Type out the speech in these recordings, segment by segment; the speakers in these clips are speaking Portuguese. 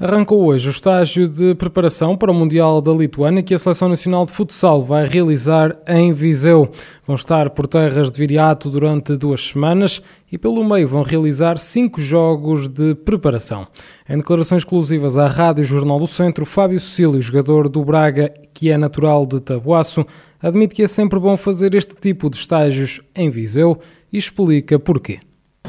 Arrancou hoje o estágio de preparação para o Mundial da Lituânia que a Seleção Nacional de Futsal vai realizar em Viseu. Vão estar por terras de Viriato durante duas semanas e pelo meio vão realizar cinco jogos de preparação. Em declarações exclusivas à Rádio Jornal do Centro, Fábio Cecílio, jogador do Braga, que é natural de Tabuaço, admite que é sempre bom fazer este tipo de estágios em Viseu e explica porquê.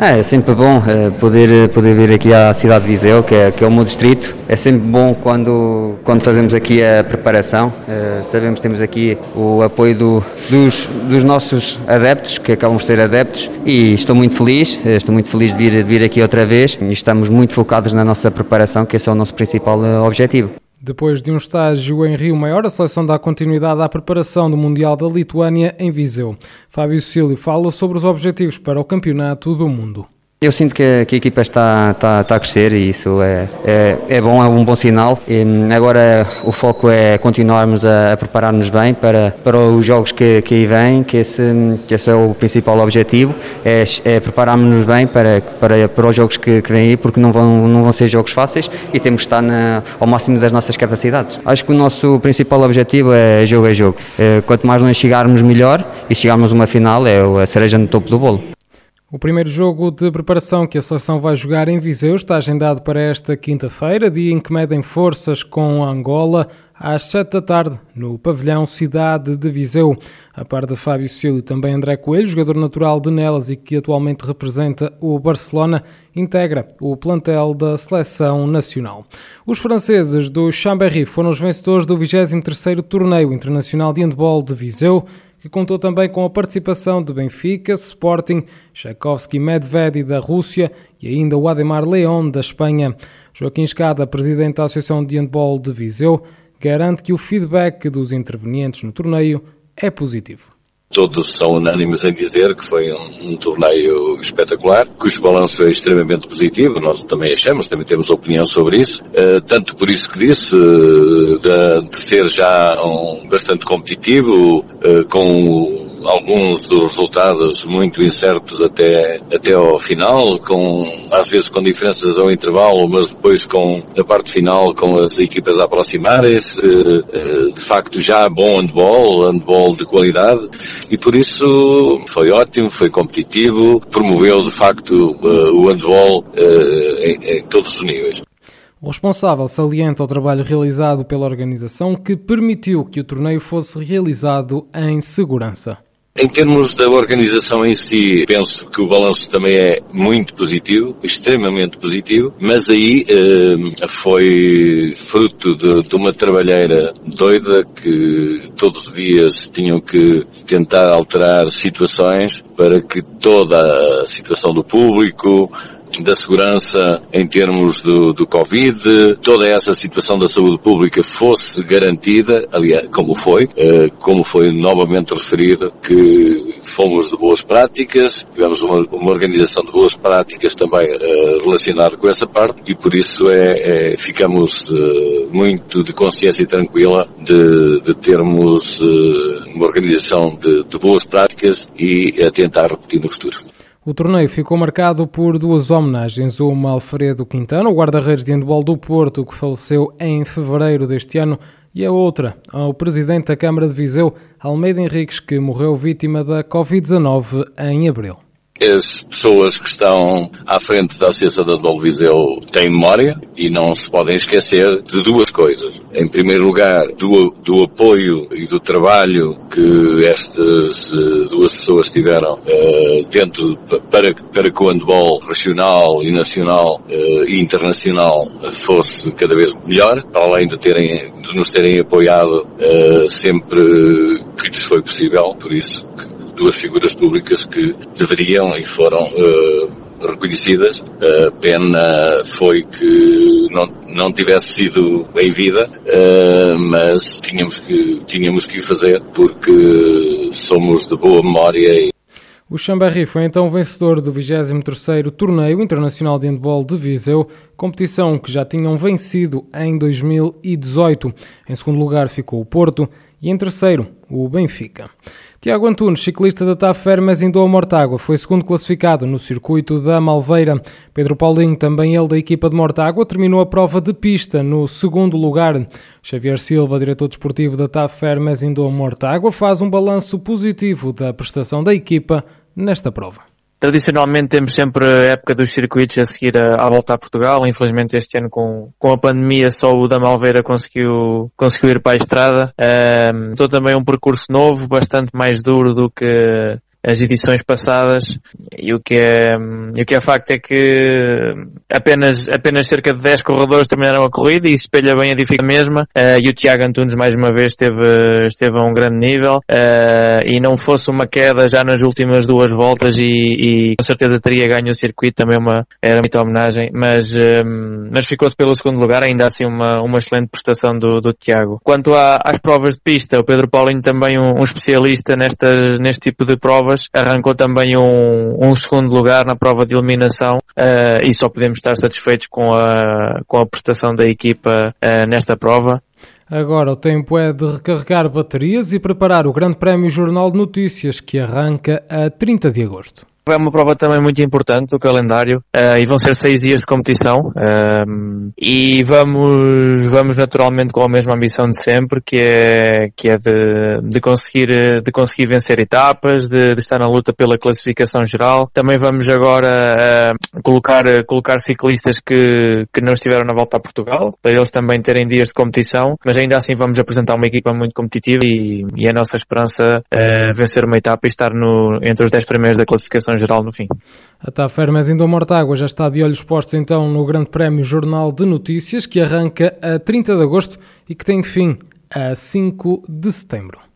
É, é sempre bom é, poder, poder vir aqui à cidade de Viseu, que é, que é o meu distrito. É sempre bom quando, quando fazemos aqui a preparação. É, sabemos que temos aqui o apoio do, dos, dos nossos adeptos, que acabam de ser adeptos, e estou muito feliz, estou muito feliz de vir, de vir aqui outra vez estamos muito focados na nossa preparação, que esse é o nosso principal objetivo. Depois de um estágio em Rio Maior, a seleção dá continuidade à preparação do Mundial da Lituânia em Viseu. Fábio Cílio fala sobre os objetivos para o Campeonato do Mundo. Eu sinto que a, que a equipa está, está, está, a crescer e isso é, é, é, bom, é um bom sinal. E agora o foco é continuarmos a, a preparar-nos bem para, para os jogos que, que aí vêm, que esse, que esse é o principal objetivo, é, é prepararmos-nos bem para, para, para os jogos que, que vêm aí, porque não vão, não vão ser jogos fáceis e temos de estar na, ao máximo das nossas capacidades. Acho que o nosso principal objetivo é jogo a jogo. É, quanto mais nós chegarmos, melhor, e chegarmos a uma final é a cereja no topo do bolo. O primeiro jogo de preparação que a seleção vai jogar em Viseu está agendado para esta quinta-feira, dia em que medem forças com Angola, às 7 da tarde, no pavilhão Cidade de Viseu. A par de Fábio Cílio, também André Coelho, jogador natural de Nelas e que atualmente representa o Barcelona, integra o plantel da seleção nacional. Os franceses do Chambéry foram os vencedores do 23º Torneio Internacional de Handball de Viseu, que contou também com a participação de Benfica, Sporting, Tchaikovsky Medved da Rússia e ainda o Ademar León da Espanha. Joaquim Escada, presidente da Associação de Handball de Viseu, garante que o feedback dos intervenientes no torneio é positivo. Todos são unânimes em dizer que foi um, um, torneio espetacular, cujo balanço é extremamente positivo, nós também achamos, também temos opinião sobre isso, uh, tanto por isso que disse, uh, de, de, ser já um, bastante competitivo, uh, com alguns dos resultados muito incertos até, até ao final, com, às vezes com diferenças ao intervalo, mas depois com, na parte final, com as equipas a aproximarem-se, eh, de facto já bom handball, handball de qualidade, e por isso foi ótimo, foi competitivo, promoveu de facto eh, o handball eh, em, em todos os níveis. O responsável salienta o trabalho realizado pela organização que permitiu que o torneio fosse realizado em segurança. Em termos da organização em si, penso que o balanço também é muito positivo, extremamente positivo, mas aí eh, foi fruto de, de, uma trabalheira doida que todos os dias tinham que tentar alterar situações para que toda a situação do público, da segurança em termos do, do Covid, toda essa situação da saúde pública fosse garantida, aliás, como foi, eh, como foi novamente referido, que fomos de boas práticas, tivemos uma, uma organização de boas práticas também uh, relacionada com essa parte e por isso é, é ficamos uh, muito de consciência tranquila de, de termos uma organização de, de boas práticas e a tentar repetir no futuro. O torneio ficou marcado por duas homenagens, uma a Alfredo Quintana, o guarda-redes de handball do Porto, que faleceu em fevereiro deste ano, e a outra ao presidente da Câmara de Viseu, Almeida Henriques, que morreu vítima da Covid-19 em abril as pessoas que estão à frente da Associação da Viseu têm memória e não se podem esquecer de duas coisas. Em primeiro lugar, do, do apoio e do trabalho que estas uh, duas pessoas tiveram uh, dentro para, para que o handball regional e nacional uh, e internacional fosse cada vez melhor, para além de, terem, de nos terem apoiado sempre que lhes foi possível, por isso duas figuras públicas que deveriam e foram uh, reconhecidas. A pena foi que não, não tivesse sido em vida, uh, mas tínhamos que, tínhamos que fazer porque somos de boa memória. O Chambéry foi então vencedor do 23º Torneio Internacional de Handball de Viseu, competição que já tinham vencido em 2018. Em segundo lugar ficou o Porto e em terceiro o Benfica. Tiago Antunes, ciclista da TAF Fermes em Doa Mortágua, foi segundo classificado no circuito da Malveira. Pedro Paulinho, também ele da equipa de Mortágua, terminou a prova de pista no segundo lugar. Xavier Silva, diretor desportivo da TAF Fermes em Doa Mortágua, faz um balanço positivo da prestação da equipa nesta prova. Tradicionalmente temos sempre a época dos circuitos a seguir a volta a Portugal. Infelizmente este ano com, com a pandemia só o da Malveira conseguiu, conseguiu ir para a estrada. Um, estou também um percurso novo, bastante mais duro do que as edições passadas e o que é, o que é facto é que apenas, apenas cerca de 10 corredores terminaram a corrida e espelha bem a dificuldade mesma. Uh, e o Tiago Antunes mais uma vez esteve, esteve a um grande nível. Uh, e não fosse uma queda já nas últimas duas voltas e, e com certeza teria ganho o circuito também uma, era muita homenagem. Mas, ehm, mas ficou-se pelo segundo lugar ainda assim uma, uma excelente prestação do, do Tiago. Quanto à, às provas de pista, o Pedro Paulinho também um, um especialista nestas, neste tipo de provas provas, arrancou também um, um segundo lugar na prova de eliminação uh, e só podemos estar satisfeitos com a, com a prestação da equipa uh, nesta prova. Agora o tempo é de recarregar baterias e preparar o Grande Prémio Jornal de Notícias que arranca a 30 de agosto. É uma prova também muito importante do calendário uh, e vão ser seis dias de competição uh, e vamos, vamos naturalmente com a mesma ambição de sempre que é, que é de, de, conseguir, de conseguir vencer etapas, de, de estar na luta pela classificação geral. Também vamos agora uh, colocar, colocar ciclistas que, que não estiveram na volta a Portugal para eles também terem dias de competição, mas ainda assim vamos apresentar uma equipa muito competitiva e, e a nossa esperança é vencer uma etapa e estar no, entre os 10 primeiros da classificação geral no fim. A TAF Hermes em Mortágua já está de olhos postos então no Grande Prémio Jornal de Notícias que arranca a 30 de agosto e que tem fim a 5 de setembro.